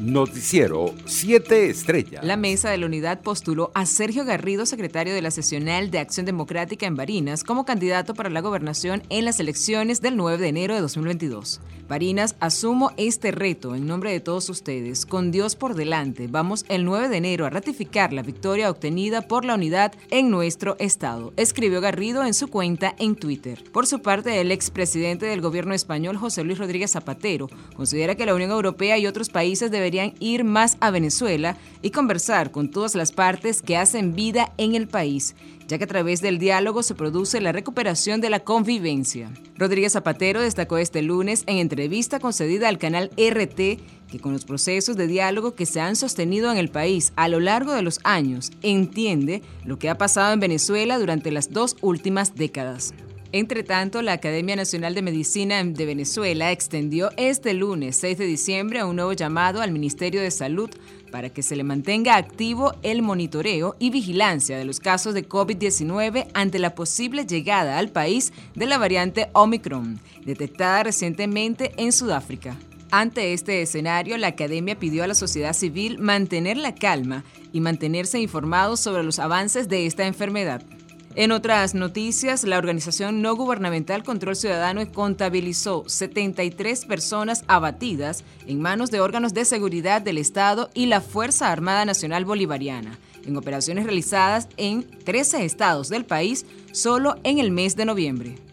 Noticiero 7 Estrellas. La mesa de la unidad postuló a Sergio Garrido, secretario de la sesional de Acción Democrática en Barinas, como candidato para la gobernación en las elecciones del 9 de enero de 2022. Barinas, asumo este reto en nombre de todos ustedes. Con Dios por delante, vamos el 9 de enero a ratificar la victoria obtenida por la unidad en nuestro estado, escribió Garrido en su cuenta en Twitter. Por su parte, el expresidente del gobierno español, José Luis Rodríguez Zapatero, considera que la Unión Europea y otros países deberían ir más a Venezuela y conversar con todas las partes que hacen vida en el país, ya que a través del diálogo se produce la recuperación de la convivencia. Rodríguez Zapatero destacó este lunes en entrevista concedida al canal RT que con los procesos de diálogo que se han sostenido en el país a lo largo de los años, entiende lo que ha pasado en Venezuela durante las dos últimas décadas. Entre tanto, la Academia Nacional de Medicina de Venezuela extendió este lunes 6 de diciembre un nuevo llamado al Ministerio de Salud para que se le mantenga activo el monitoreo y vigilancia de los casos de COVID-19 ante la posible llegada al país de la variante Omicron, detectada recientemente en Sudáfrica. Ante este escenario, la Academia pidió a la sociedad civil mantener la calma y mantenerse informados sobre los avances de esta enfermedad. En otras noticias, la organización no gubernamental Control Ciudadano contabilizó 73 personas abatidas en manos de órganos de seguridad del Estado y la Fuerza Armada Nacional Bolivariana, en operaciones realizadas en 13 estados del país solo en el mes de noviembre.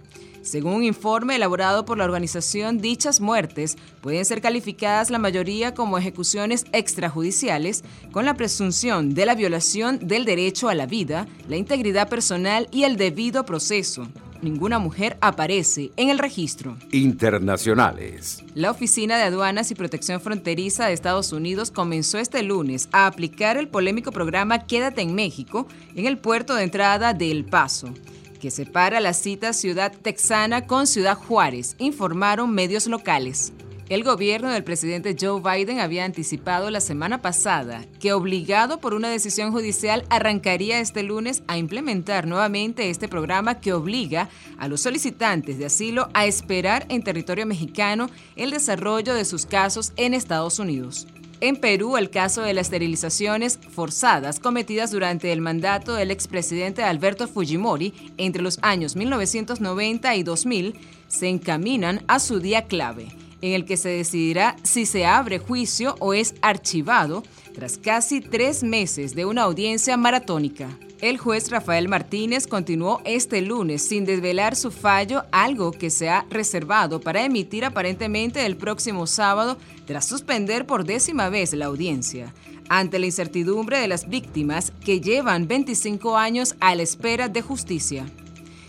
Según un informe elaborado por la organización, dichas muertes pueden ser calificadas la mayoría como ejecuciones extrajudiciales con la presunción de la violación del derecho a la vida, la integridad personal y el debido proceso. Ninguna mujer aparece en el registro. Internacionales. La Oficina de Aduanas y Protección Fronteriza de Estados Unidos comenzó este lunes a aplicar el polémico programa Quédate en México en el puerto de entrada de El Paso que separa la cita Ciudad Texana con Ciudad Juárez, informaron medios locales. El gobierno del presidente Joe Biden había anticipado la semana pasada que, obligado por una decisión judicial, arrancaría este lunes a implementar nuevamente este programa que obliga a los solicitantes de asilo a esperar en territorio mexicano el desarrollo de sus casos en Estados Unidos. En Perú, el caso de las esterilizaciones forzadas cometidas durante el mandato del expresidente Alberto Fujimori entre los años 1990 y 2000 se encaminan a su día clave, en el que se decidirá si se abre juicio o es archivado tras casi tres meses de una audiencia maratónica. El juez Rafael Martínez continuó este lunes sin desvelar su fallo, algo que se ha reservado para emitir aparentemente el próximo sábado tras suspender por décima vez la audiencia, ante la incertidumbre de las víctimas que llevan 25 años a la espera de justicia.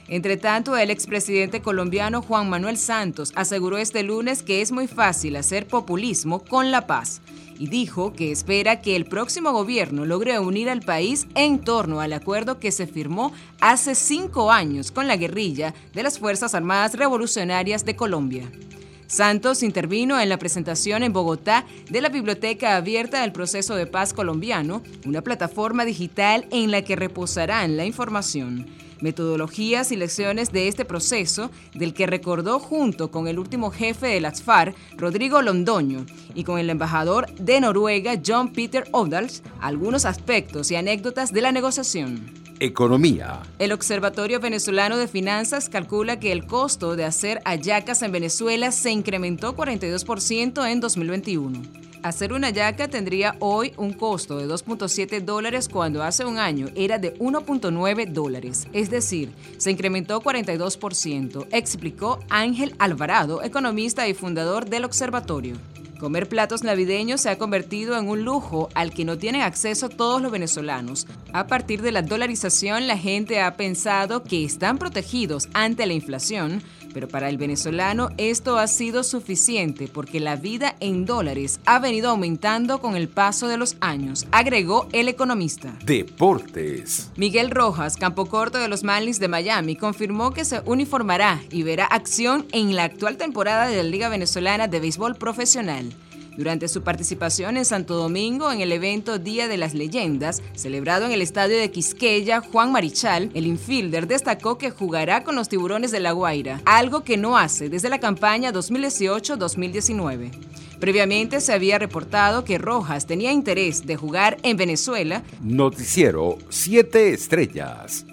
Entre tanto, el expresidente colombiano Juan Manuel Santos aseguró este lunes que es muy fácil hacer populismo con la paz y dijo que espera que el próximo gobierno logre unir al país en torno al acuerdo que se firmó hace cinco años con la guerrilla de las Fuerzas Armadas Revolucionarias de Colombia. Santos intervino en la presentación en Bogotá de la Biblioteca Abierta del Proceso de Paz Colombiano, una plataforma digital en la que reposarán la información metodologías y lecciones de este proceso, del que recordó junto con el último jefe de las FARC, Rodrigo Londoño, y con el embajador de Noruega, John Peter Odals, algunos aspectos y anécdotas de la negociación. Economía. El Observatorio Venezolano de Finanzas calcula que el costo de hacer hallacas en Venezuela se incrementó 42% en 2021. Hacer una yaca tendría hoy un costo de 2.7 dólares cuando hace un año era de 1.9 dólares, es decir, se incrementó 42%, explicó Ángel Alvarado, economista y fundador del observatorio. Comer platos navideños se ha convertido en un lujo al que no tienen acceso todos los venezolanos. A partir de la dolarización, la gente ha pensado que están protegidos ante la inflación, pero para el venezolano esto ha sido suficiente porque la vida en dólares ha venido aumentando con el paso de los años, agregó el economista. Deportes. Miguel Rojas, campo corto de los Marlins de Miami, confirmó que se uniformará y verá acción en la actual temporada de la Liga Venezolana de Béisbol Profesional. Durante su participación en Santo Domingo en el evento Día de las Leyendas, celebrado en el estadio de Quisqueya, Juan Marichal, el infielder, destacó que jugará con los tiburones de La Guaira, algo que no hace desde la campaña 2018-2019. Previamente se había reportado que Rojas tenía interés de jugar en Venezuela. Noticiero 7 Estrellas.